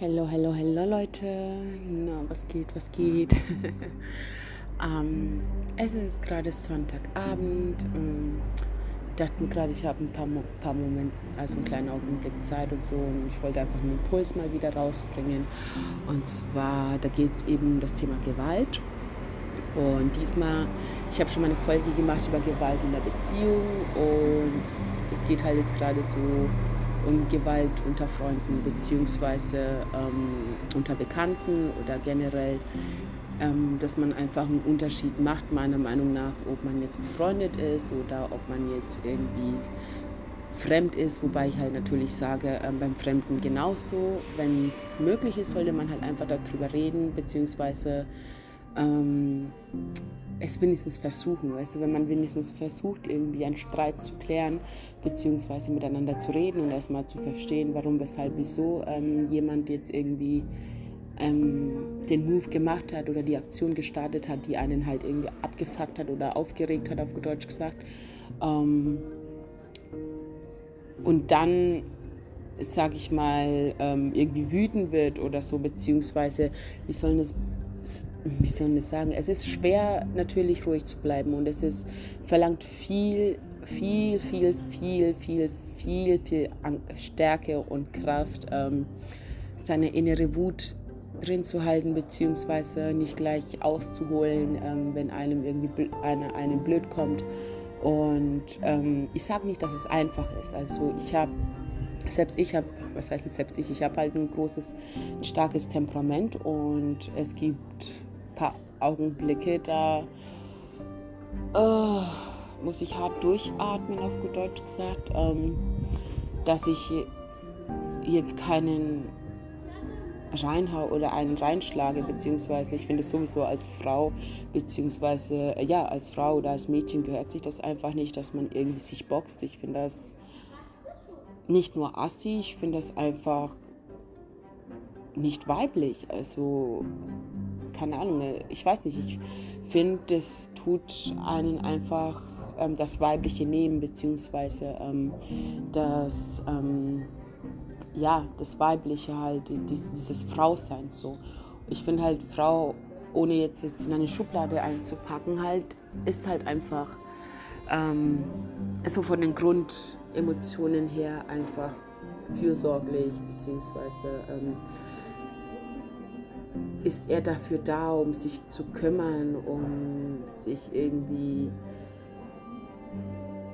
Hello, hello, hello Leute. Na, was geht, was geht? ähm, es ist gerade Sonntagabend. Ähm, dachte mir gerade, ich habe ein paar, Mo paar Momente, also einen kleinen Augenblick Zeit und so. Und ich wollte einfach einen Impuls mal wieder rausbringen. Und zwar, da geht es eben um das Thema Gewalt. Und diesmal, ich habe schon mal eine Folge gemacht über Gewalt in der Beziehung. Und es geht halt jetzt gerade so um Gewalt unter Freunden beziehungsweise ähm, unter Bekannten oder generell, ähm, dass man einfach einen Unterschied macht, meiner Meinung nach, ob man jetzt befreundet ist oder ob man jetzt irgendwie fremd ist, wobei ich halt natürlich sage, ähm, beim Fremden genauso. Wenn es möglich ist, sollte man halt einfach darüber reden, beziehungsweise ähm, es wenigstens versuchen, weißt du, wenn man wenigstens versucht, irgendwie einen Streit zu klären, beziehungsweise miteinander zu reden und erstmal zu verstehen, warum, weshalb, wieso ähm, jemand jetzt irgendwie ähm, den Move gemacht hat oder die Aktion gestartet hat, die einen halt irgendwie abgefuckt hat oder aufgeregt hat, auf Deutsch gesagt. Ähm, und dann sag ich mal, ähm, irgendwie wütend wird oder so, beziehungsweise, wie sollen das wie soll ich sagen, es ist schwer natürlich ruhig zu bleiben und es ist, verlangt viel, viel, viel, viel, viel, viel, viel Stärke und Kraft, ähm, seine innere Wut drin zu halten, beziehungsweise nicht gleich auszuholen, ähm, wenn einem irgendwie einer einem blöd kommt. Und ähm, ich sage nicht, dass es einfach ist. Also ich habe selbst ich habe, was heißt selbst ich, ich habe halt ein großes, ein starkes Temperament und es gibt ein paar Augenblicke, da oh, muss ich hart durchatmen, auf gut Deutsch gesagt, ähm, dass ich jetzt keinen reinhau oder einen reinschlage, beziehungsweise ich finde es sowieso als Frau, beziehungsweise ja, als Frau oder als Mädchen gehört sich das einfach nicht, dass man irgendwie sich boxt. Ich finde das nicht nur assi, ich finde das einfach nicht weiblich. Also, keine Ahnung, ne, ich weiß nicht, ich finde, das tut einen einfach ähm, das Weibliche nehmen, beziehungsweise ähm, das, ähm, ja, das Weibliche halt, dieses Frausein so. Ich finde halt, Frau, ohne jetzt, jetzt in eine Schublade einzupacken, halt, ist halt einfach ähm, so von den Grundemotionen her einfach fürsorglich, beziehungsweise ähm, ist er dafür da, um sich zu kümmern, um sich irgendwie,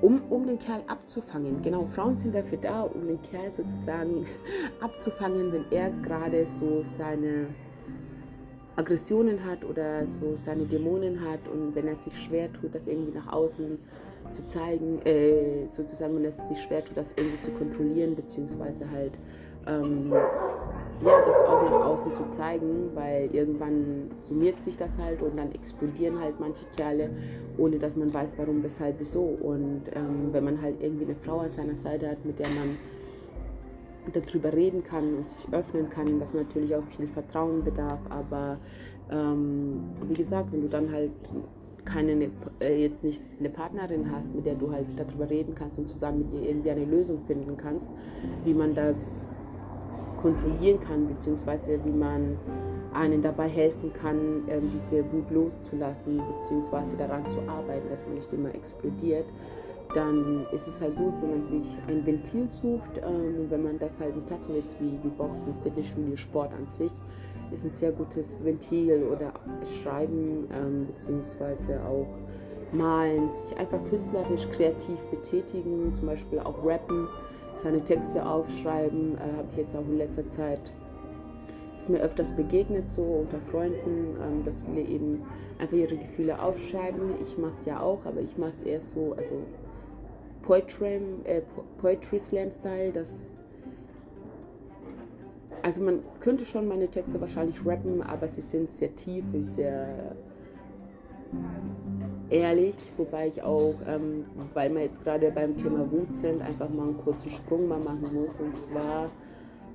um, um den Kerl abzufangen. Genau, Frauen sind dafür da, um den Kerl sozusagen abzufangen, wenn er gerade so seine Aggressionen hat oder so seine Dämonen hat und wenn er sich schwer tut, das irgendwie nach außen zu zeigen, äh, sozusagen, wenn er sich schwer tut, das irgendwie zu kontrollieren, beziehungsweise halt ähm, ja, das auch nach außen zu zeigen, weil irgendwann summiert sich das halt und dann explodieren halt manche Kerle, ohne dass man weiß, warum, weshalb, wieso. Und ähm, wenn man halt irgendwie eine Frau an seiner Seite hat, mit der man darüber reden kann und sich öffnen kann, was natürlich auch viel Vertrauen bedarf. Aber ähm, wie gesagt, wenn du dann halt keine, äh, jetzt nicht eine Partnerin hast, mit der du halt darüber reden kannst und zusammen mit ihr irgendwie eine Lösung finden kannst, wie man das kontrollieren kann, beziehungsweise wie man einen dabei helfen kann, ähm, diese Wut loszulassen, beziehungsweise daran zu arbeiten, dass man nicht immer explodiert dann ist es halt gut, wenn man sich ein Ventil sucht. Ähm, wenn man das halt nicht hat, so jetzt wie, wie Boxen, Fitnessstudio, Sport an sich, ist ein sehr gutes Ventil oder Schreiben ähm, beziehungsweise auch malen, sich einfach künstlerisch, kreativ betätigen, zum Beispiel auch rappen, seine Texte aufschreiben, äh, habe ich jetzt auch in letzter Zeit ist mir öfters begegnet, so unter Freunden, ähm, dass viele eben einfach ihre Gefühle aufschreiben. Ich mache es ja auch, aber ich mache es eher so, also Poetry, äh, Poetry Slam Style, das also man könnte schon meine Texte wahrscheinlich rappen, aber sie sind sehr tief und sehr ehrlich, wobei ich auch, ähm, weil wir jetzt gerade beim Thema Wut sind, einfach mal einen kurzen Sprung mal machen muss. Und zwar,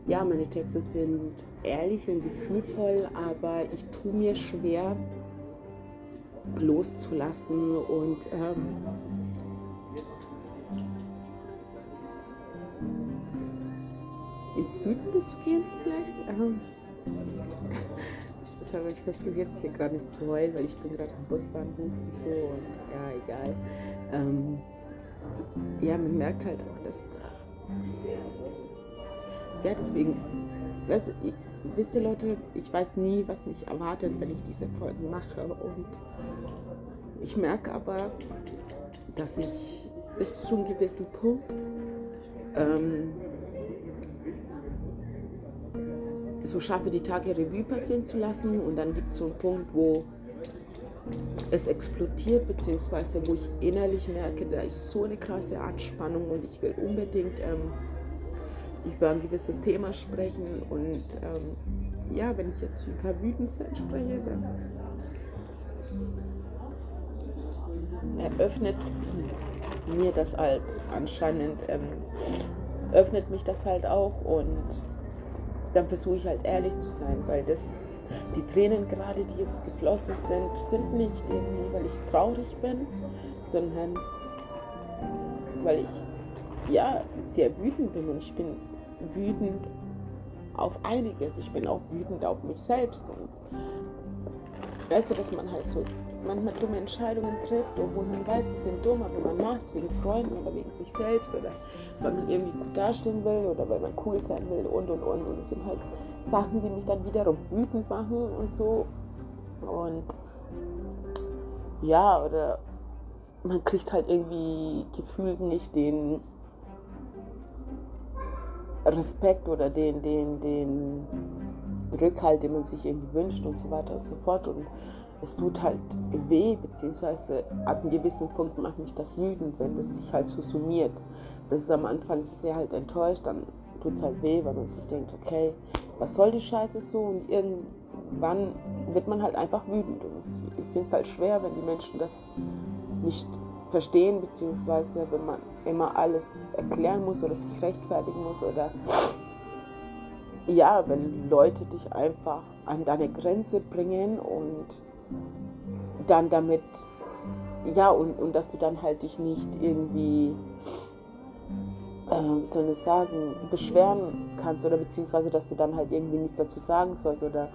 ja, meine Texte sind ehrlich und gefühlvoll, aber ich tue mir schwer loszulassen und ähm, ins Wütende zu gehen vielleicht. Ähm, aber ich versuche jetzt hier gerade nicht zu heulen, weil ich bin gerade am Busbahnhof und so und ja, egal. Ähm, ja, man merkt halt auch, dass da. Ja, deswegen, also, wisst ihr Leute, ich weiß nie, was mich erwartet, wenn ich diese Folgen mache und ich merke aber, dass ich bis zu einem gewissen Punkt ähm, so schaffe, die Tage Revue passieren zu lassen und dann gibt es so einen Punkt, wo es explodiert, beziehungsweise wo ich innerlich merke, da ist so eine krasse Anspannung und ich will unbedingt ähm, über ein gewisses Thema sprechen und ähm, ja, wenn ich jetzt über Wütendsein spreche, dann eröffnet mir das halt anscheinend, ähm, öffnet mich das halt auch und dann versuche ich halt ehrlich zu sein, weil das, die Tränen gerade, die jetzt geflossen sind, sind nicht irgendwie, weil ich traurig bin, sondern weil ich ja sehr wütend bin und ich bin wütend auf einiges. Ich bin auch wütend auf mich selbst und weißt du, dass man halt so manchmal dumme Entscheidungen trifft, obwohl man weiß, die sind dumm, aber man macht es wegen Freunden oder wegen sich selbst oder weil man irgendwie gut dastehen will oder weil man cool sein will und und und. Und es sind halt Sachen, die mich dann wiederum wütend machen und so. Und ja, oder man kriegt halt irgendwie gefühlt nicht den Respekt oder den, den, den Rückhalt, den man sich irgendwie wünscht und so weiter und so fort. Und es tut halt weh, beziehungsweise ab einem gewissen Punkt macht mich das wütend, wenn das sich halt so summiert. Das ist am Anfang sehr halt enttäuscht, dann tut es halt weh, weil man sich denkt, okay, was soll die Scheiße so? Und irgendwann wird man halt einfach wütend. Und ich finde es halt schwer, wenn die Menschen das nicht verstehen, beziehungsweise wenn man immer alles erklären muss oder sich rechtfertigen muss oder ja, wenn Leute dich einfach an deine Grenze bringen und dann damit, ja, und, und dass du dann halt dich nicht irgendwie, äh, wie soll ich sagen, beschweren kannst oder beziehungsweise, dass du dann halt irgendwie nichts dazu sagen sollst oder,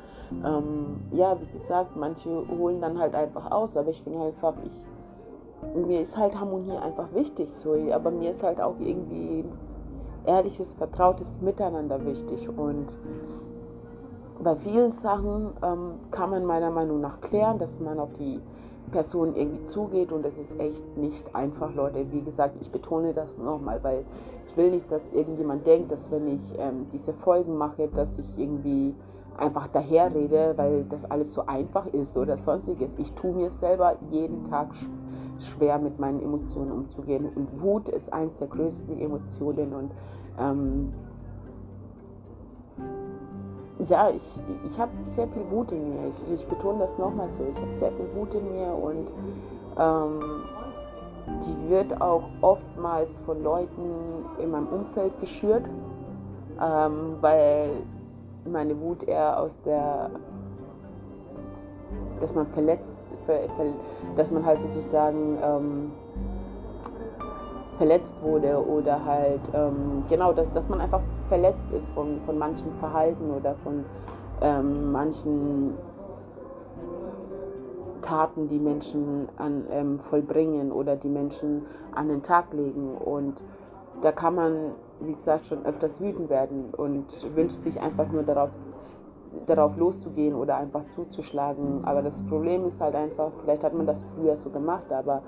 ähm, ja, wie gesagt, manche holen dann halt einfach aus, aber ich bin halt einfach, ich, mir ist halt Harmonie einfach wichtig, so, aber mir ist halt auch irgendwie ehrliches, vertrautes Miteinander wichtig und bei vielen Sachen ähm, kann man meiner Meinung nach klären, dass man auf die Person irgendwie zugeht und es ist echt nicht einfach, Leute. Wie gesagt, ich betone das nochmal, weil ich will nicht, dass irgendjemand denkt, dass wenn ich ähm, diese Folgen mache, dass ich irgendwie einfach daherrede, weil das alles so einfach ist oder sonstiges. Ich tue mir selber jeden Tag schwer mit meinen Emotionen umzugehen und Wut ist eines der größten Emotionen und ähm, ja, ich, ich habe sehr viel Wut in mir. Ich, ich betone das nochmal so. Ich habe sehr viel Wut in mir und ähm, die wird auch oftmals von Leuten in meinem Umfeld geschürt, ähm, weil meine Wut eher aus der, dass man verletzt, ver, ver, dass man halt sozusagen ähm, verletzt wurde oder halt, ähm, genau, dass, dass man einfach verletzt ist von, von manchen Verhalten oder von ähm, manchen Taten, die Menschen an, ähm, vollbringen oder die Menschen an den Tag legen. Und da kann man, wie gesagt, schon öfters wütend werden und wünscht sich einfach nur darauf darauf loszugehen oder einfach zuzuschlagen. Aber das Problem ist halt einfach, vielleicht hat man das früher so gemacht, aber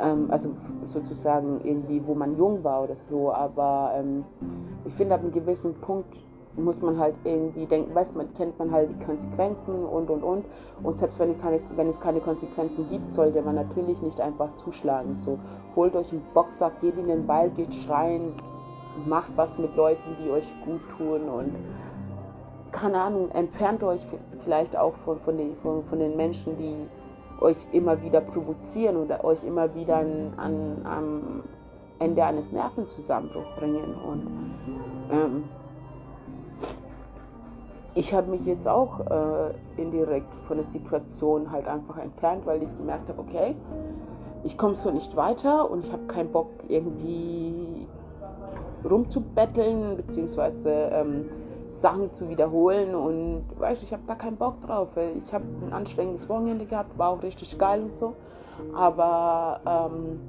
ähm, also sozusagen irgendwie, wo man jung war oder so. Aber ähm, ich finde, ab einem gewissen Punkt muss man halt irgendwie denken, weiß man, kennt man halt die Konsequenzen und und und. Und selbst wenn, keine, wenn es keine Konsequenzen gibt, sollte man natürlich nicht einfach zuschlagen. So, holt euch einen Boxsack, geht in den Wald, geht schreien, macht was mit Leuten, die euch gut tun und keine Ahnung, entfernt euch vielleicht auch von, von, den, von, von den Menschen, die euch immer wieder provozieren oder euch immer wieder an, an, am Ende eines Nervenzusammenbruchs bringen. Und ähm, ich habe mich jetzt auch äh, indirekt von der Situation halt einfach entfernt, weil ich gemerkt habe, okay, ich komme so nicht weiter und ich habe keinen Bock irgendwie rumzubetteln, beziehungsweise ähm, Sachen zu wiederholen und weißt ich habe da keinen Bock drauf. Ich habe ein anstrengendes Wochenende gehabt, war auch richtig geil und so. Aber ähm,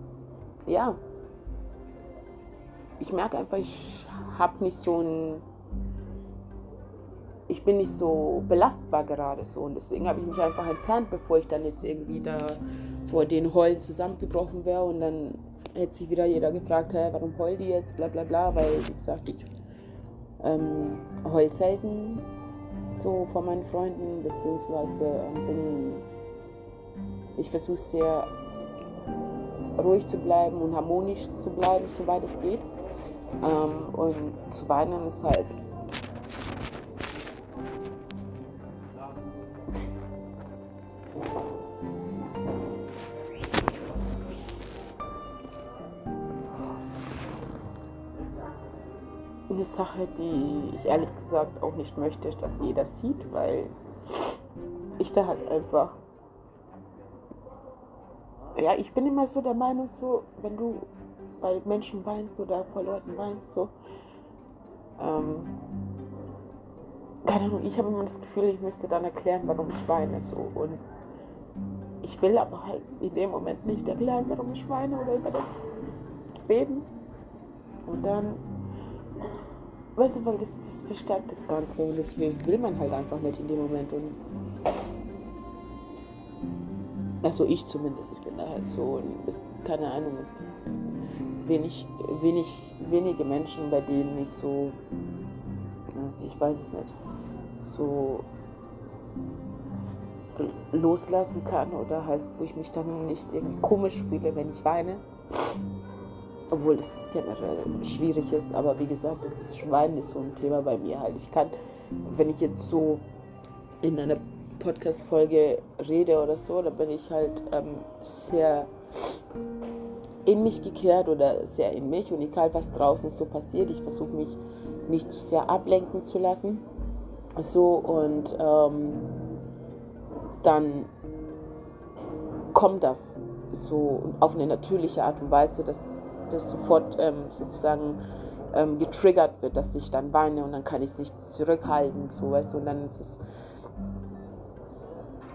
ja, ich merke einfach, ich habe nicht so ein, ich bin nicht so belastbar gerade so und deswegen habe ich mich einfach entfernt, bevor ich dann jetzt irgendwie da vor den Heulen zusammengebrochen wäre und dann hätte sich wieder jeder gefragt, hey, warum heult die jetzt, bla bla bla, weil wie gesagt, ich ähm, heul selten so von meinen Freunden, beziehungsweise ähm, bin, ich versuche sehr ruhig zu bleiben und harmonisch zu bleiben, soweit es geht. Ähm, und zu weinen ist halt eine Sache, die ich ehrlich gesagt auch nicht möchte, dass jeder sieht, weil ich da halt einfach. Ja, ich bin immer so der Meinung, so, wenn du bei Menschen weinst oder vor Leuten weinst, so. Ähm, keine Ahnung, ich habe immer das Gefühl, ich müsste dann erklären, warum ich weine, so. Und ich will aber halt in dem Moment nicht erklären, warum ich weine oder über das reden. Und dann Weißt du, weil das, das verstärkt das Ganze und deswegen will man halt einfach nicht in dem Moment. Und also ich zumindest, ich bin da halt so, es, keine Ahnung, es gibt wenig, wenig, wenige Menschen, bei denen ich so, ich weiß es nicht, so loslassen kann oder halt, wo ich mich dann nicht irgendwie komisch fühle, wenn ich weine obwohl es generell schwierig ist, aber wie gesagt, das Schwein ist so ein Thema bei mir halt. Ich kann, wenn ich jetzt so in einer Podcast-Folge rede oder so, da bin ich halt ähm, sehr in mich gekehrt oder sehr in mich und egal was draußen so passiert, ich versuche mich nicht zu sehr ablenken zu lassen. So und ähm, dann kommt das so auf eine natürliche Art und Weise, dass das sofort ähm, sozusagen ähm, getriggert wird, dass ich dann weine und dann kann ich es nicht zurückhalten, so weißt du, und dann ist es,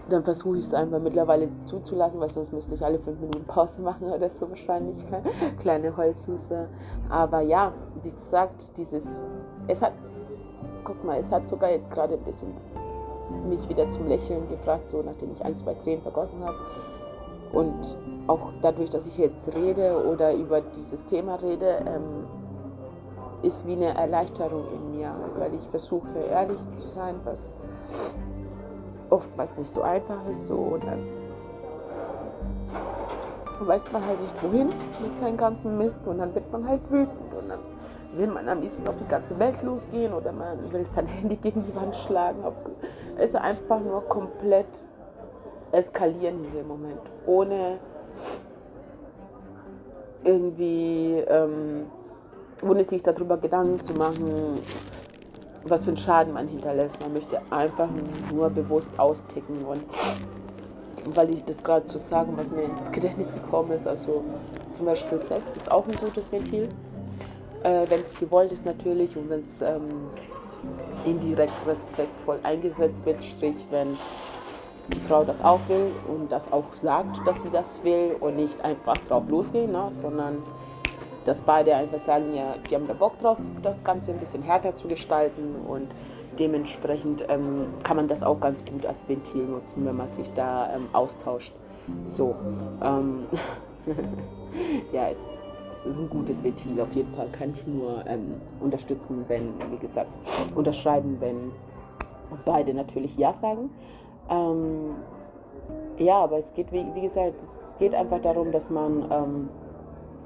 dann versuche ich es einfach mittlerweile zuzulassen, weil sonst müsste ich alle fünf Minuten Pause machen oder so wahrscheinlich, kleine Holzsüße. Aber ja, wie gesagt, dieses, es hat, guck mal, es hat sogar jetzt gerade ein bisschen mich wieder zum Lächeln gebracht, so nachdem ich ein, zwei Tränen vergossen habe. Und auch dadurch, dass ich jetzt rede oder über dieses Thema rede, ähm, ist wie eine Erleichterung in mir, weil ich versuche ehrlich zu sein, was oftmals nicht so einfach ist. So, und dann weiß man halt nicht wohin mit seinem ganzen Mist und dann wird man halt wütend und dann will man am liebsten auf die ganze Welt losgehen oder man will sein Handy gegen die Wand schlagen. Es ist einfach nur komplett eskalieren in dem Moment, ohne irgendwie, ähm, ohne sich darüber Gedanken zu machen, was für einen Schaden man hinterlässt. Man möchte einfach nur bewusst austicken und weil ich das gerade zu sagen, was mir ins Gedächtnis gekommen ist, also zum Beispiel Sex ist auch ein gutes Ventil, äh, wenn es gewollt ist natürlich und wenn es ähm, indirekt respektvoll eingesetzt wird, strich wenn die Frau das auch will und das auch sagt, dass sie das will und nicht einfach drauf losgehen, ne, sondern dass beide einfach sagen, ja, die haben da Bock drauf, das Ganze ein bisschen härter zu gestalten und dementsprechend ähm, kann man das auch ganz gut als Ventil nutzen, wenn man sich da ähm, austauscht. So, ähm, ja, es ist ein gutes Ventil auf jeden Fall, kann ich nur ähm, unterstützen, wenn, wie gesagt, unterschreiben, wenn beide natürlich Ja sagen. Ähm, ja, aber es geht, wie, wie, gesagt, es geht einfach darum, dass man ähm,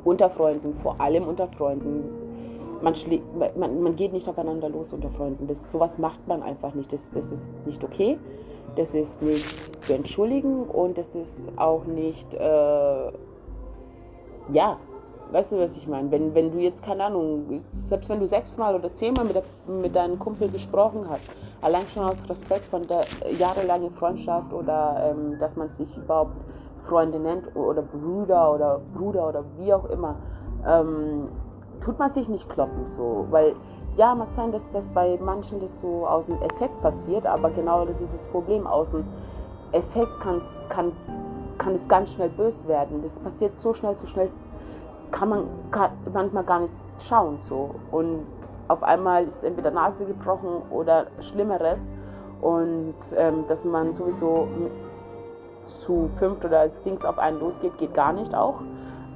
unter Freunden, vor allem unter Freunden, man, man, man geht nicht aufeinander los unter Freunden. Das, sowas macht man einfach nicht. Das, das ist nicht okay. Das ist nicht zu entschuldigen und das ist auch nicht, äh, ja, Weißt du, was ich meine? Wenn, wenn du jetzt, keine Ahnung, selbst wenn du sechsmal oder zehnmal mit, der, mit deinem Kumpel gesprochen hast, allein schon aus Respekt von der jahrelangen Freundschaft oder ähm, dass man sich überhaupt Freunde nennt oder Bruder oder Bruder oder wie auch immer, ähm, tut man sich nicht kloppen so, weil ja, mag sein, dass das bei manchen das so aus dem Effekt passiert, aber genau das ist das Problem. Aus dem Effekt kann, kann es ganz schnell bös werden. Das passiert so schnell, so schnell kann man manchmal gar nicht schauen so. Und auf einmal ist entweder Nase gebrochen oder Schlimmeres. Und ähm, dass man sowieso zu fünft oder Dings auf einen losgeht, geht gar nicht auch.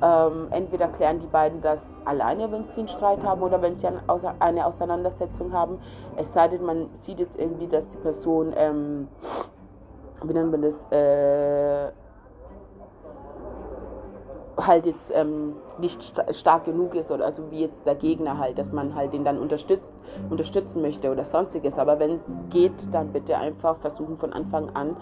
Ähm, entweder klären die beiden das alleine, wenn sie einen Streit haben oder wenn sie eine Auseinandersetzung haben. Es sei denn, man sieht jetzt irgendwie, dass die Person, ähm, wie nennt man das, äh, halt jetzt ähm, nicht st stark genug ist oder also wie jetzt der Gegner halt, dass man halt den dann unterstützt, unterstützen möchte oder sonstiges. Aber wenn es geht, dann bitte einfach versuchen von Anfang an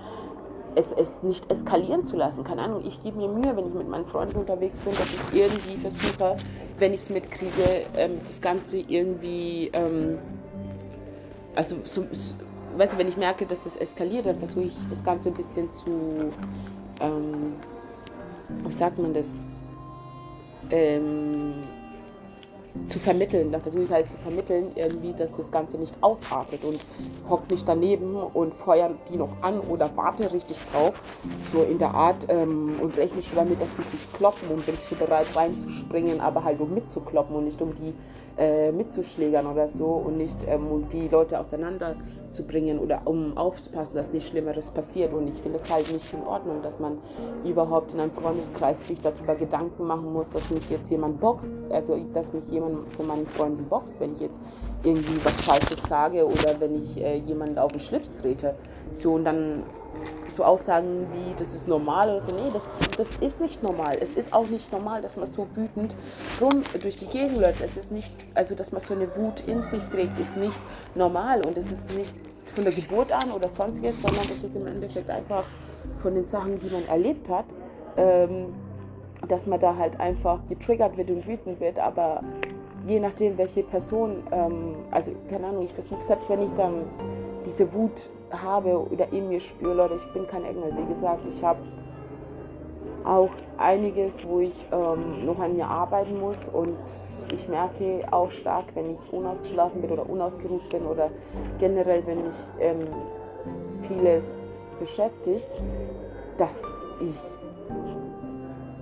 es, es nicht eskalieren zu lassen. Keine Ahnung, ich gebe mir Mühe, wenn ich mit meinen Freunden unterwegs bin, dass ich irgendwie versuche, wenn ich es mitkriege, ähm, das Ganze irgendwie, ähm, also so, so, weißt du, wenn ich merke, dass das eskaliert, dann versuche ich das Ganze ein bisschen zu, ähm, wie sagt man das, ähm, zu vermitteln. Da versuche ich halt zu vermitteln, irgendwie, dass das Ganze nicht ausartet und hockt nicht daneben und feuert die noch an oder warte richtig drauf, so in der Art ähm, und rechne schon damit, dass die sich kloppen und bin schon bereit reinzuspringen, aber halt um mitzukloppen und nicht um die äh, mitzuschlägern oder so und nicht ähm, um die Leute auseinanderzubringen oder um aufzupassen, dass nichts Schlimmeres passiert. Und ich finde es halt nicht in Ordnung, dass man überhaupt in einem Freundeskreis sich darüber Gedanken machen muss, dass mich jetzt jemand boxt, also dass mich jemand von meinen Freunden boxt, wenn ich jetzt irgendwie was Falsches sage oder wenn ich äh, jemanden auf den Schlips trete. So und dann so Aussagen wie, das ist normal oder so. Nee, das, das ist nicht normal. Es ist auch nicht normal, dass man so wütend rum durch die Gegend läuft. Es ist nicht, also dass man so eine Wut in sich trägt, ist nicht normal und es ist nicht von der Geburt an oder sonstiges, sondern das ist im Endeffekt einfach von den Sachen, die man erlebt hat, ähm, dass man da halt einfach getriggert wird und wütend wird, aber je nachdem, welche Person, ähm, also keine Ahnung, ich versuche selbst, wenn ich dann diese Wut habe oder in mir spüre, Leute, ich bin kein Engel. Wie gesagt, ich habe auch einiges, wo ich ähm, noch an mir arbeiten muss und ich merke auch stark, wenn ich unausgeschlafen bin oder unausgeruht bin oder generell, wenn mich ähm, vieles beschäftigt, dass ich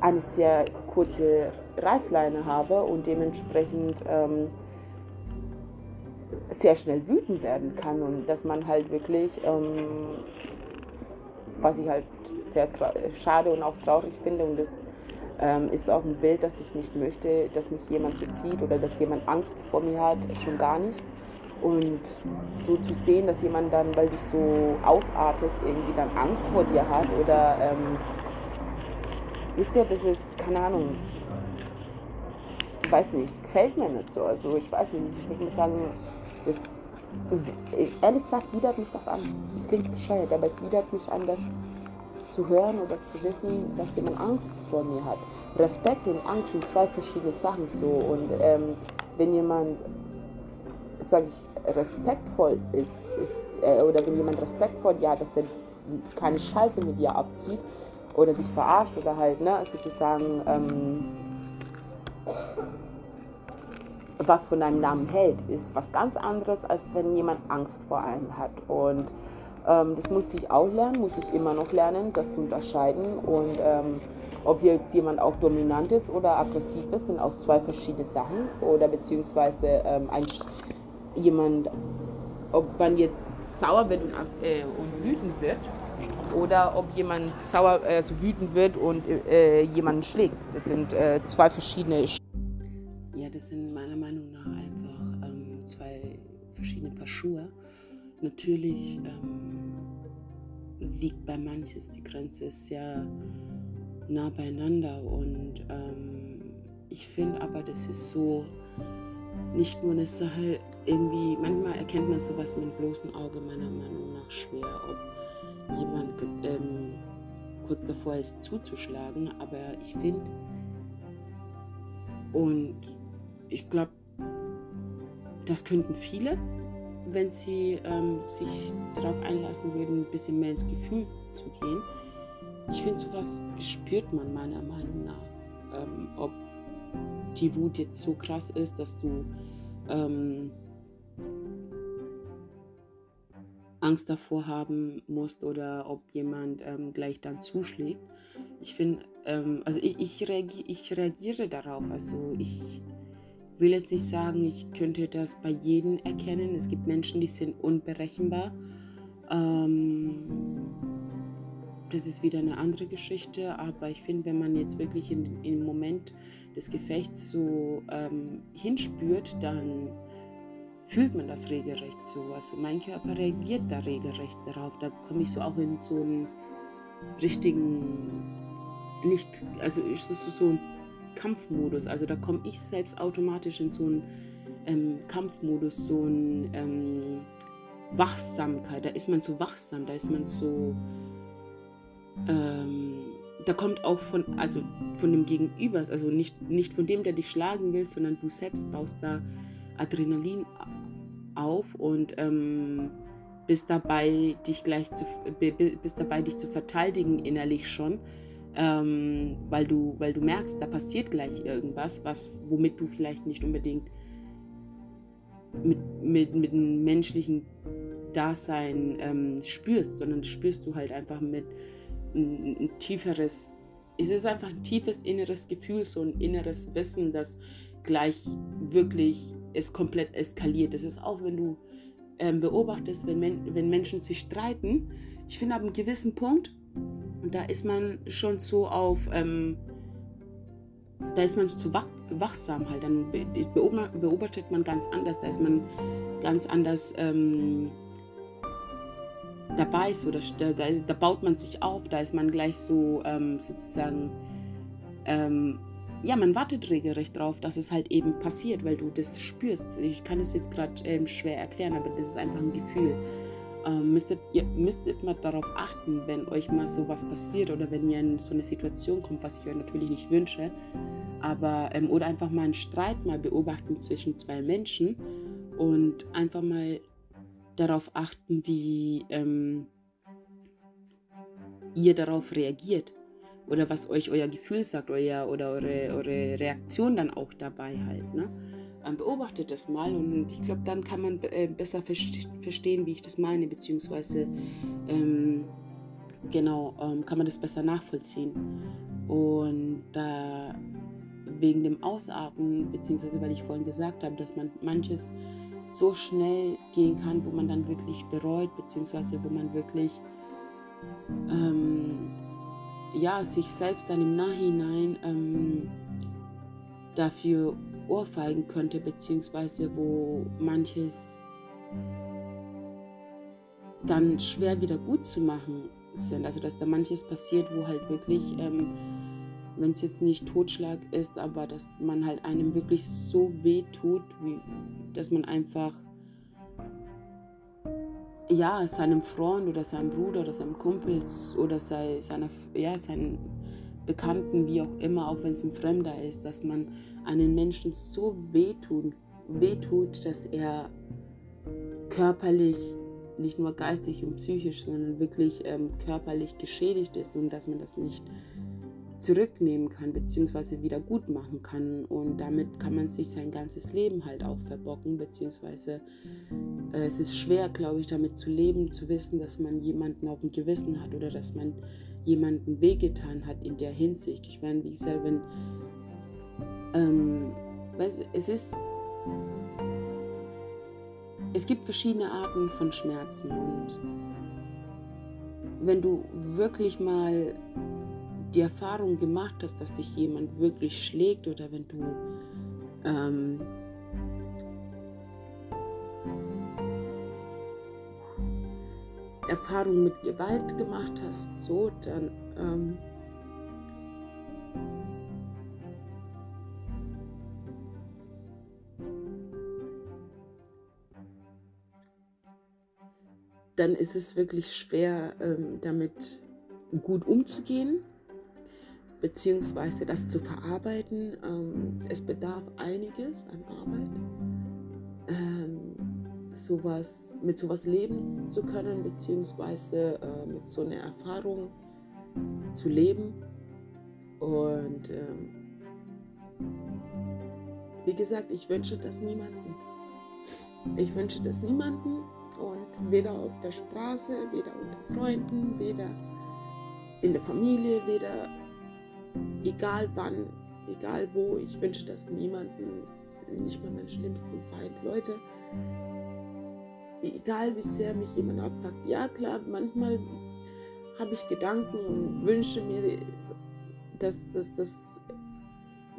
eine sehr kurze Reißleine habe und dementsprechend ähm, sehr schnell wütend werden kann und dass man halt wirklich, ähm, was ich halt sehr schade und auch traurig finde und das ähm, ist auch ein Bild, das ich nicht möchte, dass mich jemand so sieht oder dass jemand Angst vor mir hat, schon gar nicht. Und so zu sehen, dass jemand dann, weil du so ausartest, irgendwie dann Angst vor dir hat oder ähm, wisst ihr, das ist, keine Ahnung, ich weiß nicht, gefällt mir nicht so. Also ich weiß nicht, ich würde sagen, das, ehrlich gesagt, widert mich das an. Es klingt bescheuert, aber es widert mich an, das zu hören oder zu wissen, dass jemand Angst vor mir hat. Respekt und Angst sind zwei verschiedene Sachen so. Und ähm, wenn jemand, sage ich, respektvoll ist, ist äh, oder wenn jemand respektvoll ja, dass der keine Scheiße mit dir abzieht oder dich verarscht oder halt, ne, sozusagen, ähm, was von deinem Namen hält, ist was ganz anderes, als wenn jemand Angst vor einem hat. Und ähm, das muss ich auch lernen, muss ich immer noch lernen, das zu unterscheiden. Und ähm, ob jetzt jemand auch dominant ist oder aggressiv ist, sind auch zwei verschiedene Sachen. Oder beziehungsweise ähm, ein, jemand, ob man jetzt sauer wird und, äh, und wütend wird oder ob jemand sauer, also wütend wird und äh, jemanden schlägt. Das sind äh, zwei verschiedene das sind meiner Meinung nach einfach ähm, zwei verschiedene Paar Schuhe. Natürlich ähm, liegt bei manches die Grenze sehr nah beieinander und ähm, ich finde aber, das ist so nicht nur eine Sache, irgendwie, manchmal erkennt man sowas mit dem bloßen Auge meiner Meinung nach schwer, ob jemand ähm, kurz davor ist zuzuschlagen, aber ich finde, und ich glaube, das könnten viele, wenn sie ähm, sich darauf einlassen würden, ein bisschen mehr ins Gefühl zu gehen. Ich finde, sowas spürt man meiner Meinung nach. Ähm, ob die Wut jetzt so krass ist, dass du ähm, Angst davor haben musst oder ob jemand ähm, gleich dann zuschlägt. Ich finde, ähm, also ich, ich, reagiere, ich reagiere darauf. Also ich will jetzt nicht sagen, ich könnte das bei jedem erkennen. Es gibt Menschen, die sind unberechenbar. Ähm, das ist wieder eine andere Geschichte, aber ich finde, wenn man jetzt wirklich in, im Moment des Gefechts so ähm, hinspürt, dann fühlt man das regelrecht so. Also mein Körper reagiert da regelrecht darauf. Da komme ich so auch in so einen richtigen, nicht, also ist das so ein Kampfmodus. Also da komme ich selbst automatisch in so einen ähm, Kampfmodus, so ein ähm, Wachsamkeit. Da ist man so wachsam, da ist man so ähm, da kommt auch von, also von dem Gegenüber, also nicht, nicht von dem, der dich schlagen will, sondern du selbst baust da Adrenalin auf und ähm, bist dabei, dich gleich zu, bist dabei, dich zu verteidigen innerlich schon, ähm, weil, du, weil du merkst, da passiert gleich irgendwas, was, womit du vielleicht nicht unbedingt mit, mit, mit einem menschlichen Dasein ähm, spürst, sondern spürst du halt einfach mit ein, ein tieferes, es ist einfach ein tiefes inneres Gefühl, so ein inneres Wissen, das gleich wirklich es komplett eskaliert. Das ist auch, wenn du ähm, beobachtest, wenn, men wenn Menschen sich streiten. Ich finde, ab einem gewissen Punkt, da ist man schon so auf, ähm, da ist man zu wach wachsam halt. Dann beobachtet man ganz anders, da ist man ganz anders. Ähm, dabei ist oder da, da, baut man sich auf, da ist man gleich so ähm, sozusagen, ähm, ja, man wartet regelrecht drauf, dass es halt eben passiert, weil du das spürst. Ich kann es jetzt gerade ähm, schwer erklären, aber das ist einfach ein Gefühl. Ähm, müsstet, ihr müsstet mal darauf achten, wenn euch mal sowas passiert oder wenn ihr in so eine Situation kommt, was ich euch natürlich nicht wünsche, aber ähm, oder einfach mal einen Streit mal beobachten zwischen zwei Menschen und einfach mal darauf achten, wie ähm, ihr darauf reagiert oder was euch euer Gefühl sagt euer, oder eure, eure Reaktion dann auch dabei halt. Ne? Beobachtet das mal und ich glaube, dann kann man äh, besser verstehen, wie ich das meine, beziehungsweise ähm, genau, ähm, kann man das besser nachvollziehen. Und da wegen dem Ausatmen, beziehungsweise weil ich vorhin gesagt habe, dass man manches so schnell gehen kann, wo man dann wirklich bereut, beziehungsweise wo man wirklich ähm, ja, sich selbst dann im Nachhinein ähm, dafür ohrfeigen könnte, beziehungsweise wo manches dann schwer wieder gut zu machen sind. Also dass da manches passiert, wo halt wirklich ähm, wenn es jetzt nicht Totschlag ist, aber dass man halt einem wirklich so weh tut, wie, dass man einfach ja, seinem Freund oder seinem Bruder oder seinem Kumpel oder sei, seiner, ja, seinen Bekannten, wie auch immer, auch wenn es ein Fremder ist, dass man einen Menschen so wehtut, wehtut, dass er körperlich, nicht nur geistig und psychisch, sondern wirklich ähm, körperlich geschädigt ist und dass man das nicht zurücknehmen kann, beziehungsweise wieder gut machen kann. Und damit kann man sich sein ganzes Leben halt auch verbocken, beziehungsweise äh, es ist schwer, glaube ich, damit zu leben, zu wissen, dass man jemanden auf dem Gewissen hat oder dass man jemanden wehgetan hat in der Hinsicht. Ich meine, wie gesagt, wenn ähm, es ist es gibt verschiedene Arten von Schmerzen und wenn du wirklich mal die Erfahrung gemacht hast, dass dich jemand wirklich schlägt oder wenn du ähm, Erfahrung mit Gewalt gemacht hast, so dann ähm, dann ist es wirklich schwer, ähm, damit gut umzugehen beziehungsweise das zu verarbeiten. Ähm, es bedarf einiges an Arbeit, ähm, sowas, mit sowas leben zu können, beziehungsweise äh, mit so einer Erfahrung zu leben. Und ähm, wie gesagt, ich wünsche das niemandem. Ich wünsche das niemandem und weder auf der Straße, weder unter Freunden, weder in der Familie, weder egal wann, egal wo. Ich wünsche das niemandem, nicht mal meinen schlimmsten Feind. Leute, egal wie sehr mich jemand abfuckt, ja klar, manchmal habe ich Gedanken und wünsche mir, dass das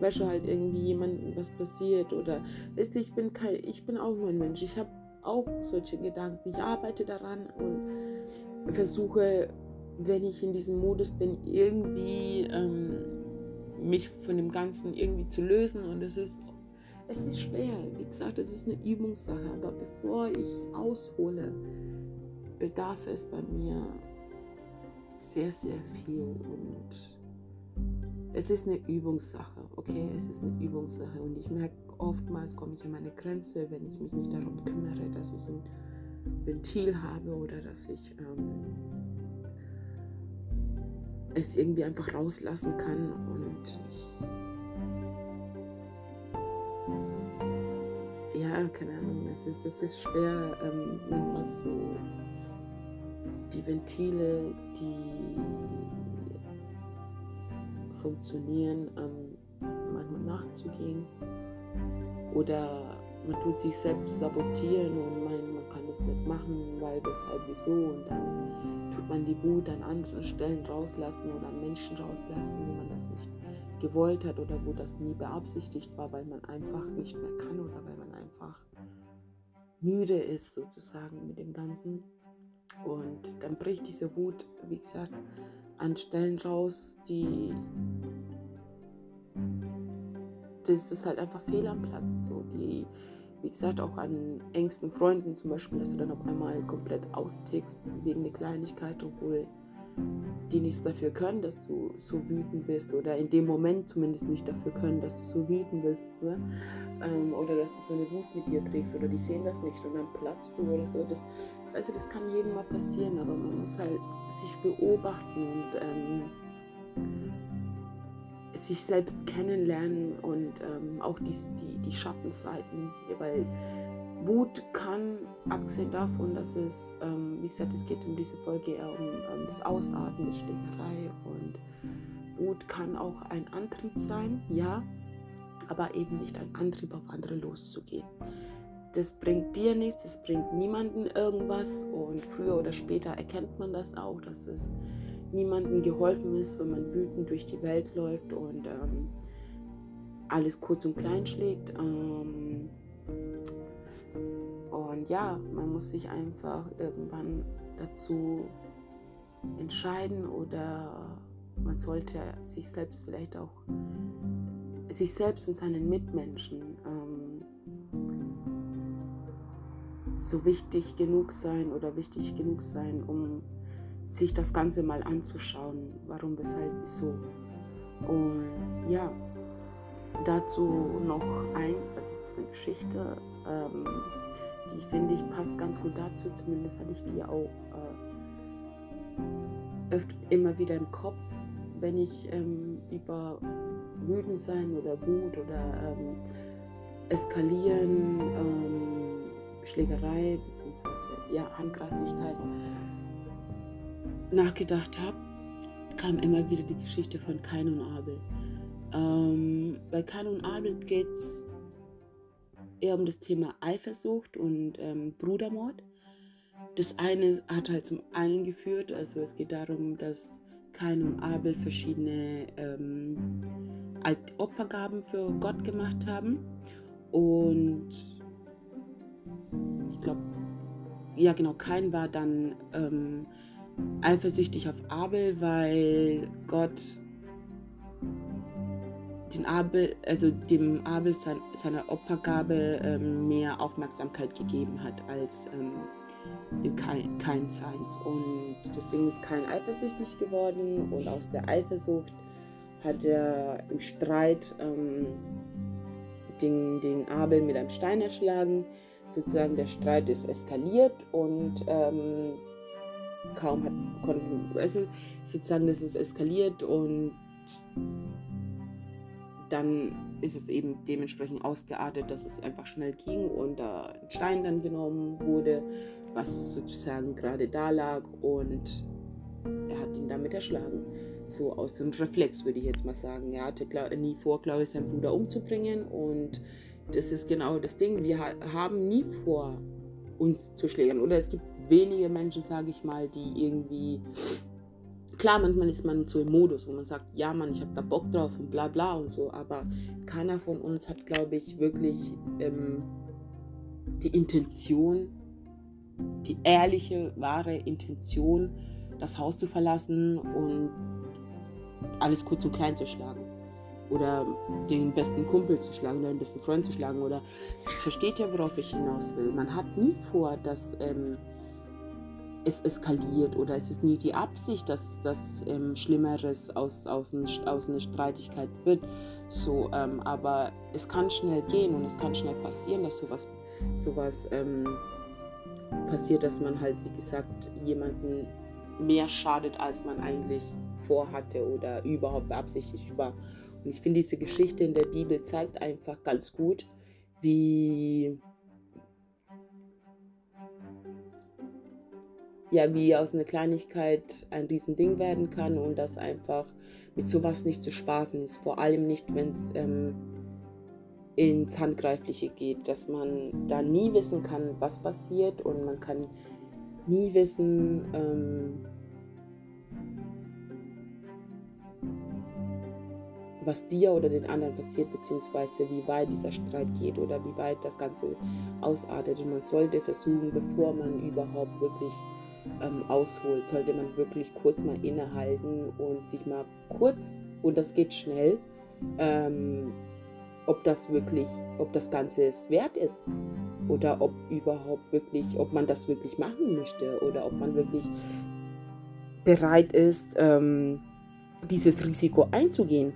weil schon halt irgendwie jemandem was passiert oder weißt du, ich bin kein, ich bin auch nur ein Mensch. Ich habe auch solche Gedanken. Ich arbeite daran und versuche, wenn ich in diesem Modus bin, irgendwie ähm, mich von dem Ganzen irgendwie zu lösen und es ist es ist schwer. Wie gesagt, es ist eine Übungssache. Aber bevor ich aushole, bedarf es bei mir sehr, sehr viel. Und es ist eine Übungssache, okay? Es ist eine Übungssache. Und ich merke, oftmals komme ich an meine Grenze, wenn ich mich nicht darum kümmere, dass ich ein Ventil habe oder dass ich ähm, es irgendwie einfach rauslassen kann. Und ich ja, keine Ahnung, es ist, es ist schwer, ähm, manchmal so die Ventile, die funktionieren, ähm, manchmal nachzugehen. Oder man tut sich selbst sabotieren und meint, man kann das nicht machen, weil, weshalb, wieso. Und dann tut man die Wut an anderen Stellen rauslassen oder an Menschen rauslassen, wo man das nicht gewollt hat oder wo das nie beabsichtigt war, weil man einfach nicht mehr kann oder weil man einfach müde ist sozusagen mit dem Ganzen. Und dann bricht diese Wut, wie gesagt, an Stellen raus, die das ist halt einfach fehl am Platz. So die, wie gesagt, auch an engsten Freunden zum Beispiel, dass du dann auf einmal komplett austickst wegen der Kleinigkeit, obwohl die nichts dafür können, dass du so wütend bist oder in dem Moment zumindest nicht dafür können, dass du so wütend bist ne? ähm, oder dass du so eine Wut mit dir trägst oder die sehen das nicht und dann platzt du oder so. Das, also das kann jedem mal passieren, aber man muss halt sich beobachten und ähm, sich selbst kennenlernen und ähm, auch die, die, die Schattenseiten, weil Wut kann, abgesehen davon, dass es, ähm, wie gesagt, es geht in dieser Folge eher um, um das Ausatmen, die Schlägerei und Wut kann auch ein Antrieb sein, ja, aber eben nicht ein Antrieb, auf andere loszugehen. Das bringt dir nichts, das bringt niemanden irgendwas und früher oder später erkennt man das auch, dass es niemandem geholfen ist, wenn man wütend durch die Welt läuft und ähm, alles kurz und klein schlägt. Ähm, und ja, man muss sich einfach irgendwann dazu entscheiden oder man sollte sich selbst vielleicht auch, sich selbst und seinen Mitmenschen ähm, so wichtig genug sein oder wichtig genug sein, um sich das Ganze mal anzuschauen, warum, weshalb, wieso. Und ja, dazu noch eins, da gibt es eine Geschichte, ähm, die finde ich passt ganz gut dazu, zumindest hatte ich die auch äh, öfter, immer wieder im Kopf, wenn ich ähm, über wütend sein oder Wut oder ähm, Eskalieren, ähm, Schlägerei bzw. Ja, Handgreiflichkeit nachgedacht habe, kam immer wieder die Geschichte von Kain und Abel. Ähm, bei Kain und Abel geht es eher um das Thema Eifersucht und ähm, Brudermord. Das eine hat halt zum einen geführt, also es geht darum, dass Kain und Abel verschiedene ähm, Opfergaben für Gott gemacht haben. Und ich glaube, ja genau, Kain war dann ähm, eifersüchtig auf Abel, weil Gott den Abel, also dem Abel sein, seiner Opfergabe ähm, mehr Aufmerksamkeit gegeben hat als ähm, dem Kain, Seins. Und deswegen ist Kain eifersüchtig geworden und aus der Eifersucht hat er im Streit ähm, den, den Abel mit einem Stein erschlagen. Sozusagen der Streit ist eskaliert und ähm, kaum hat, konnten, also sozusagen, ist eskaliert und dann ist es eben dementsprechend ausgeartet, dass es einfach schnell ging und da ein Stein dann genommen wurde, was sozusagen gerade da lag und er hat ihn damit erschlagen. So aus dem Reflex würde ich jetzt mal sagen. Er hatte nie vor, glaube ich, seinen Bruder umzubringen und das ist genau das Ding. Wir haben nie vor, uns zu schlägern. Oder es gibt wenige Menschen, sage ich mal, die irgendwie klar, manchmal ist man so im Modus, wo man sagt, ja Mann, ich habe da Bock drauf und bla bla und so, aber keiner von uns hat, glaube ich, wirklich ähm, die Intention, die ehrliche, wahre Intention, das Haus zu verlassen und alles kurz und klein zu schlagen. Oder den besten Kumpel zu schlagen oder den besten Freund zu schlagen. Oder versteht ja, worauf ich hinaus will. Man hat nie vor, dass ähm, es eskaliert oder es ist nie die Absicht, dass das ähm, Schlimmeres aus, aus, ein, aus einer Streitigkeit wird. So, ähm, aber es kann schnell gehen und es kann schnell passieren, dass sowas, sowas ähm, passiert, dass man halt, wie gesagt, jemanden mehr schadet, als man eigentlich vorhatte oder überhaupt beabsichtigt war. Und ich finde, diese Geschichte in der Bibel zeigt einfach ganz gut, wie ja, wie aus einer Kleinigkeit ein Riesending werden kann und dass einfach mit sowas nicht zu spaßen ist. Vor allem nicht, wenn es ähm, ins Handgreifliche geht, dass man da nie wissen kann, was passiert und man kann nie wissen, ähm, was dir oder den anderen passiert, beziehungsweise wie weit dieser Streit geht oder wie weit das Ganze ausartet. Und man sollte versuchen, bevor man überhaupt wirklich ähm, ausholt, sollte man wirklich kurz mal innehalten und sich mal kurz, und das geht schnell, ähm, ob das wirklich, ob das Ganze es wert ist oder ob überhaupt wirklich, ob man das wirklich machen möchte oder ob man wirklich bereit ist, ähm, dieses Risiko einzugehen.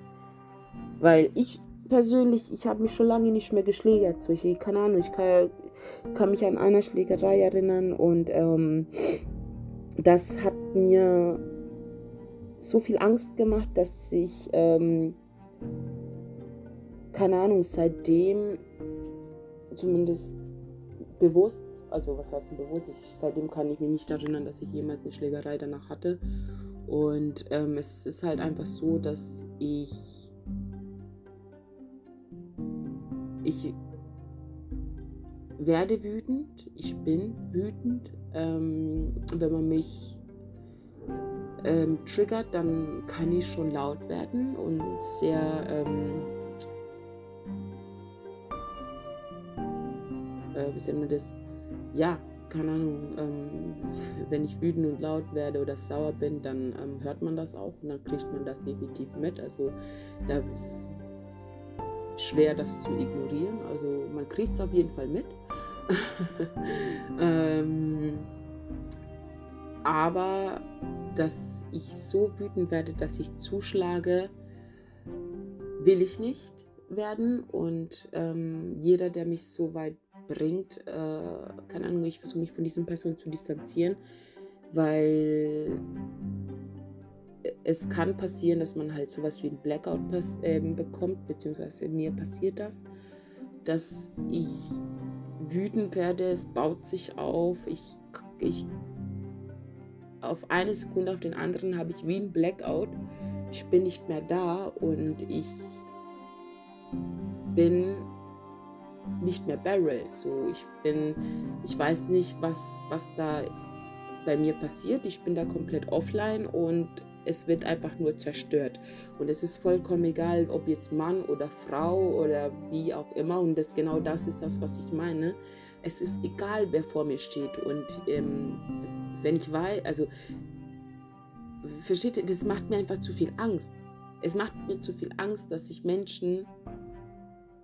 Weil ich persönlich, ich habe mich schon lange nicht mehr geschlägert. So, ich, keine Ahnung, ich kann, kann mich an einer Schlägerei erinnern und ähm, das hat mir so viel Angst gemacht, dass ich, ähm, keine Ahnung, seitdem zumindest bewusst, also was heißt denn bewusst, ich, seitdem kann ich mich nicht erinnern, dass ich jemals eine Schlägerei danach hatte. Und ähm, es ist halt einfach so, dass ich, ich werde wütend, ich bin wütend. Ähm, wenn man mich ähm, triggert, dann kann ich schon laut werden und sehr ähm, äh, wie nennt man das? Ja, keine Ahnung, ähm, wenn ich wütend und laut werde oder sauer bin, dann ähm, hört man das auch und dann kriegt man das definitiv mit. Also da schwer das zu ignorieren. Also man kriegt es auf jeden Fall mit. ähm, aber dass ich so wütend werde, dass ich zuschlage, will ich nicht werden. Und ähm, jeder, der mich so weit bringt, äh, keine Ahnung, ich versuche mich von diesen Personen zu distanzieren, weil es kann passieren, dass man halt sowas wie ein Blackout äh, bekommt, beziehungsweise mir passiert das, dass ich wütend werde, es baut sich auf, ich, ich auf eine Sekunde auf den anderen habe ich wie ein Blackout, ich bin nicht mehr da und ich bin nicht mehr Barrel. So, ich bin, ich weiß nicht, was, was da bei mir passiert. Ich bin da komplett offline und es wird einfach nur zerstört. Und es ist vollkommen egal, ob jetzt Mann oder Frau oder wie auch immer. Und das genau das ist das, was ich meine. Es ist egal, wer vor mir steht. Und ähm, wenn ich weiß, also versteht ihr, das macht mir einfach zu viel Angst. Es macht mir zu viel Angst, dass ich Menschen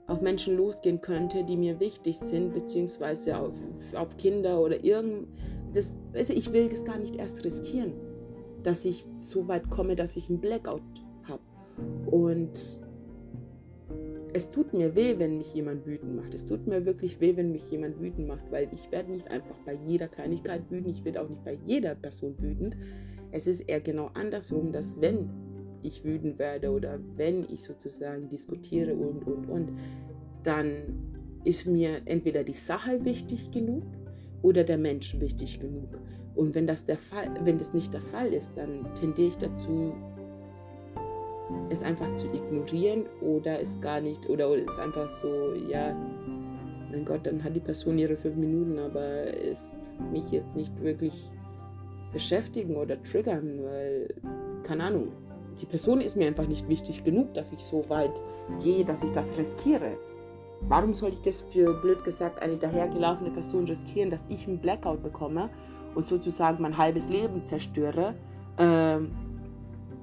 auf Menschen losgehen könnte, die mir wichtig sind, beziehungsweise auf, auf Kinder oder irgend. Das, also ich will das gar nicht erst riskieren dass ich so weit komme, dass ich einen Blackout habe. Und es tut mir weh, wenn mich jemand wütend macht. Es tut mir wirklich weh, wenn mich jemand wütend macht, weil ich werde nicht einfach bei jeder Kleinigkeit wütend. Ich werde auch nicht bei jeder Person wütend. Es ist eher genau andersrum, dass wenn ich wütend werde oder wenn ich sozusagen diskutiere und, und, und, dann ist mir entweder die Sache wichtig genug oder der Mensch wichtig genug. Und wenn das, der Fall, wenn das nicht der Fall ist, dann tendiere ich dazu, es einfach zu ignorieren oder es gar nicht, oder, es einfach so, ja, mein Gott, dann hat die Person ihre fünf Minuten, aber es mich jetzt nicht wirklich beschäftigen oder triggern, weil, keine Ahnung, die Person ist mir einfach nicht wichtig genug, dass ich so weit gehe, dass ich das riskiere. Warum soll ich das für blöd gesagt eine dahergelaufene Person riskieren, dass ich einen Blackout bekomme und sozusagen mein halbes Leben zerstöre, ähm,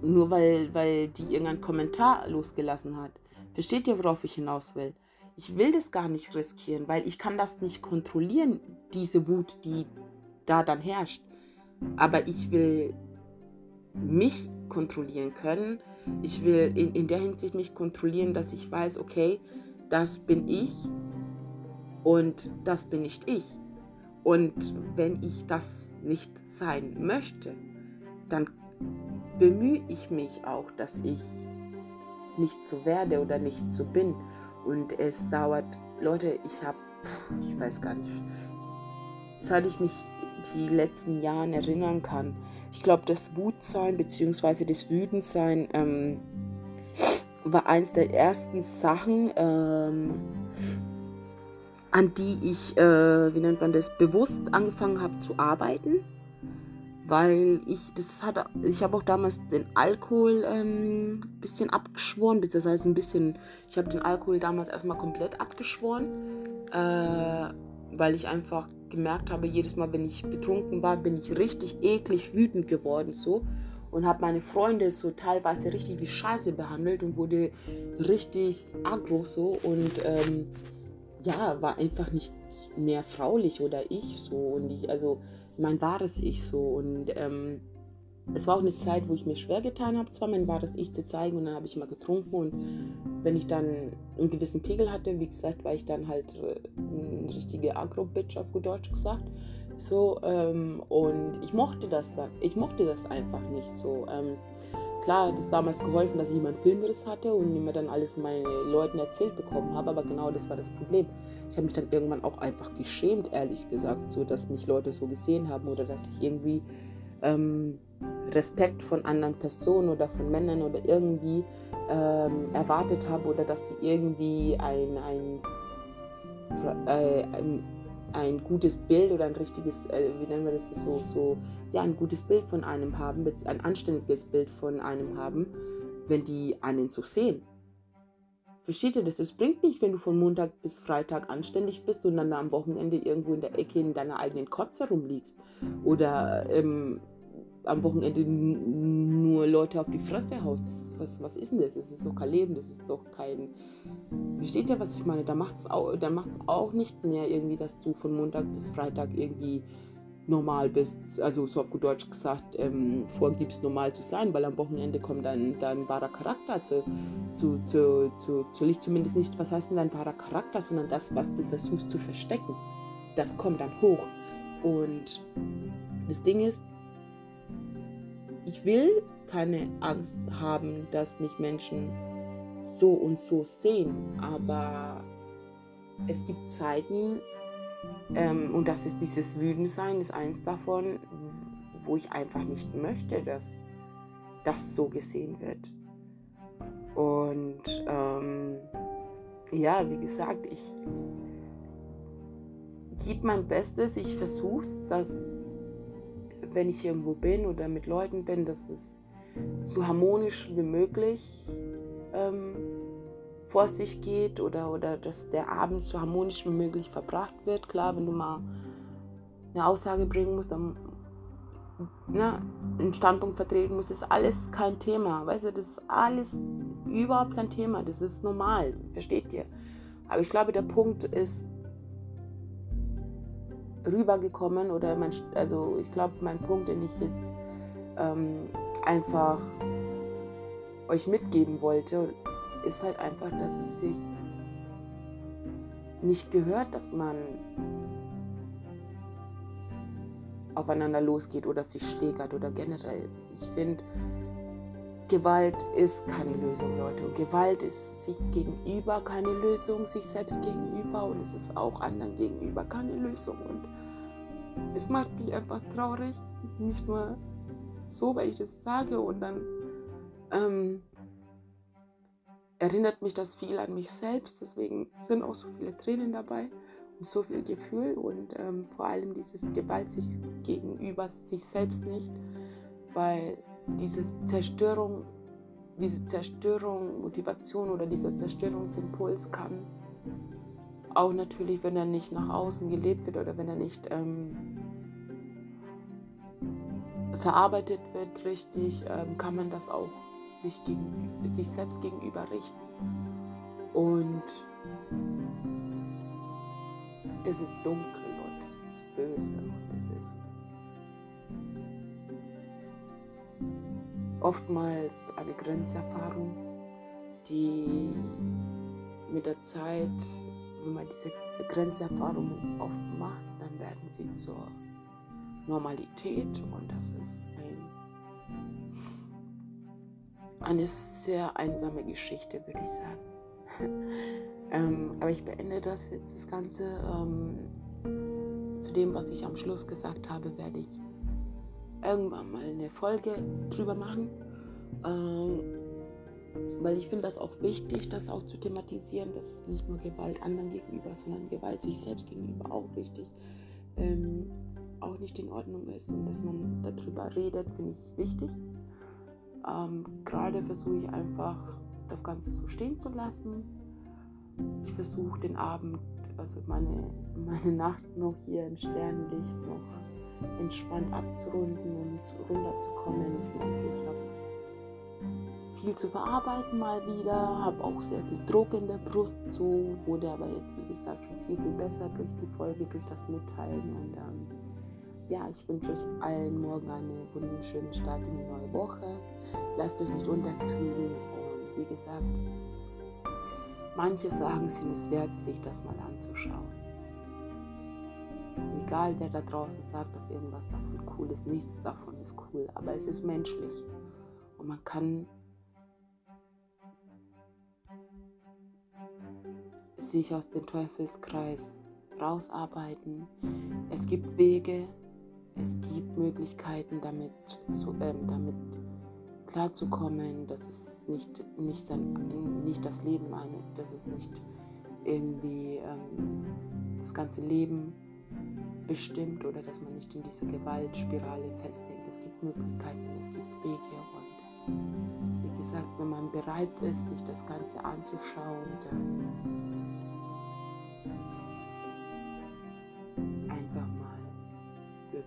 nur weil, weil die irgendeinen Kommentar losgelassen hat? Versteht ihr, worauf ich hinaus will? Ich will das gar nicht riskieren, weil ich kann das nicht kontrollieren, diese Wut, die da dann herrscht. Aber ich will mich kontrollieren können. Ich will in, in der Hinsicht mich kontrollieren, dass ich weiß, okay, das bin ich und das bin nicht ich. Und wenn ich das nicht sein möchte, dann bemühe ich mich auch, dass ich nicht so werde oder nicht so bin. Und es dauert, Leute, ich habe, ich weiß gar nicht, seit ich mich die letzten Jahre erinnern kann. Ich glaube, das Wutsein bzw. das Wütendsein ähm, war eins der ersten Sachen, ähm, an die ich, äh, wie nennt man das, bewusst angefangen habe zu arbeiten. Weil ich, das hat, ich habe auch damals den Alkohol ein ähm, bisschen abgeschworen, das heißt ein bisschen, ich habe den Alkohol damals erstmal komplett abgeschworen, äh, weil ich einfach gemerkt habe, jedes Mal, wenn ich betrunken war, bin ich richtig eklig wütend geworden so und habe meine Freunde so teilweise richtig wie Scheiße behandelt und wurde richtig aggro so und ähm, ja, war einfach nicht mehr fraulich oder ich so und ich, also mein wahres Ich so und ähm, es war auch eine Zeit, wo ich mir schwer getan habe, zwar mein wahres Ich zu zeigen und dann habe ich immer getrunken und wenn ich dann einen gewissen Pegel hatte, wie gesagt, war ich dann halt äh, eine richtige Agro-Bitch auf gut Deutsch gesagt so, ähm, und ich mochte das dann. Ich mochte das einfach nicht so. Ähm, klar hat es damals geholfen, dass ich immer Filmriss hatte und immer dann alles von meinen Leuten erzählt bekommen habe, aber genau das war das Problem. Ich habe mich dann irgendwann auch einfach geschämt, ehrlich gesagt, so dass mich Leute so gesehen haben oder dass ich irgendwie ähm, Respekt von anderen Personen oder von Männern oder irgendwie ähm, erwartet habe oder dass sie irgendwie ein, ein, äh, ein ein gutes Bild oder ein richtiges, äh, wie nennen wir das so, so, ja, ein gutes Bild von einem haben, ein anständiges Bild von einem haben, wenn die einen so sehen. Versteht ihr das? Es bringt nicht, wenn du von Montag bis Freitag anständig bist und dann am Wochenende irgendwo in der Ecke in deiner eigenen Kotze rumliegst. Oder ähm, am Wochenende nur Leute auf die Fresse haust. was, was ist denn das? Das ist doch kein Leben, das ist doch kein. Versteht ihr, was ich meine? Da macht es auch, auch nicht mehr irgendwie, dass du von Montag bis Freitag irgendwie normal bist, also so auf gut Deutsch gesagt, ähm, vorgibst, normal zu sein, weil am Wochenende kommt dein, dein wahrer Charakter zu, zu, zu, zu, zu Licht. Zumindest nicht, was heißt denn dein wahrer Charakter, sondern das, was du versuchst zu verstecken. Das kommt dann hoch. Und das Ding ist, ich will keine Angst haben, dass mich Menschen so und so sehen, aber es gibt Zeiten, ähm, und das ist dieses Wütendsein, ist eins davon, wo ich einfach nicht möchte, dass das so gesehen wird. Und ähm, ja, wie gesagt, ich gebe mein Bestes, ich versuche es, dass wenn ich irgendwo bin oder mit Leuten bin, dass es so harmonisch wie möglich ähm, vor sich geht oder, oder dass der Abend so harmonisch wie möglich verbracht wird. Klar, wenn du mal eine Aussage bringen musst, dann ne, einen Standpunkt vertreten musst, ist alles kein Thema. Weißt du, das ist alles überhaupt kein Thema. Das ist normal, versteht ihr? Aber ich glaube, der Punkt ist, rübergekommen oder mein, also ich glaube, mein Punkt, den ich jetzt ähm, einfach euch mitgeben wollte, ist halt einfach, dass es sich nicht gehört, dass man aufeinander losgeht oder sich schlägert oder generell. Ich finde, Gewalt ist keine Lösung, Leute. Und Gewalt ist sich gegenüber keine Lösung, sich selbst gegenüber und es ist auch anderen gegenüber keine Lösung. Und es macht mich einfach traurig, nicht nur so, weil ich das sage und dann ähm, erinnert mich das viel an mich selbst. Deswegen sind auch so viele Tränen dabei und so viel Gefühl und ähm, vor allem dieses Gewalt sich gegenüber sich selbst nicht, weil diese Zerstörung, diese Zerstörung, Motivation oder dieser Zerstörungsimpuls kann auch natürlich, wenn er nicht nach außen gelebt wird oder wenn er nicht ähm, verarbeitet wird richtig, ähm, kann man das auch sich, gegen, sich selbst gegenüber richten. Und das ist dunkel, Leute, das ist böse und das ist oftmals eine Grenzerfahrung, die mit der Zeit, wenn man diese Grenzerfahrungen oft macht, dann werden sie zur Normalität und das ist ein, eine sehr einsame Geschichte, würde ich sagen. ähm, aber ich beende das jetzt, das Ganze. Ähm, zu dem, was ich am Schluss gesagt habe, werde ich irgendwann mal eine Folge drüber machen. Ähm, weil ich finde das auch wichtig, das auch zu thematisieren, dass nicht nur Gewalt anderen gegenüber, sondern Gewalt sich selbst gegenüber auch wichtig. Ähm, auch nicht in Ordnung ist und dass man darüber redet, finde ich wichtig. Ähm, Gerade versuche ich einfach, das Ganze so stehen zu lassen. Ich versuche den Abend, also meine, meine Nacht noch hier im Sternenlicht noch entspannt abzurunden und runterzukommen. Ich merke, ich habe viel zu verarbeiten mal wieder, habe auch sehr viel Druck in der Brust, so wurde aber jetzt, wie gesagt, schon viel, viel besser durch die Folge, durch das Mitteilen und ähm, ja, ich wünsche euch allen morgen einen wunderschönen Start in die neue Woche. Lasst euch nicht unterkriegen und wie gesagt, manche sagen, es ist wert, sich das mal anzuschauen. Egal, wer da draußen sagt, dass irgendwas davon cool ist, nichts davon ist cool, aber es ist menschlich und man kann sich aus dem Teufelskreis rausarbeiten. Es gibt Wege, es gibt Möglichkeiten, damit, zu, ähm, damit klarzukommen, dass es nicht, nicht, sein, nicht das Leben eine, dass es nicht irgendwie ähm, das ganze Leben bestimmt oder dass man nicht in diese Gewaltspirale festhängt. Es gibt Möglichkeiten, es gibt Wege und wie gesagt, wenn man bereit ist, sich das Ganze anzuschauen, dann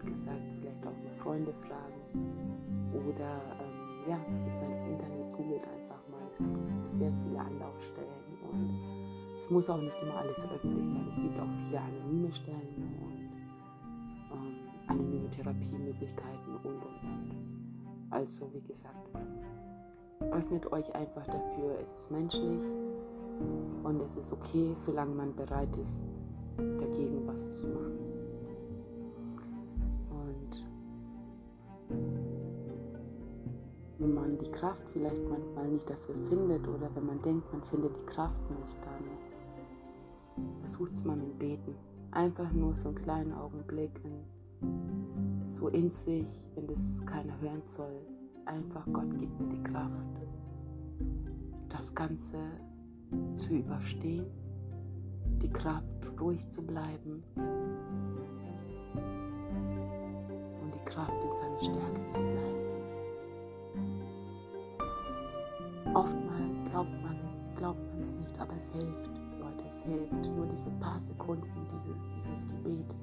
gesagt, vielleicht auch mal Freunde fragen oder ähm, ja, geht mal ins Internet, googelt einfach mal. Es gibt sehr viele Anlaufstellen und es muss auch nicht immer alles öffentlich sein. Es gibt auch viele anonyme Stellen und ähm, anonyme Therapiemöglichkeiten und und und. Also wie gesagt, öffnet euch einfach dafür. Es ist menschlich und es ist okay, solange man bereit ist, dagegen was zu machen. Die Kraft vielleicht manchmal nicht dafür findet oder wenn man denkt, man findet die Kraft nicht, dann versucht es mal mit Beten. Einfach nur für einen kleinen Augenblick, so in sich, wenn das keiner hören soll. Einfach Gott gibt mir die Kraft, das Ganze zu überstehen, die Kraft ruhig zu bleiben und die Kraft in seiner Stärke zu bleiben. Es hilft, Leute, es hilft. Nur diese paar Sekunden, dieses, dieses Gebet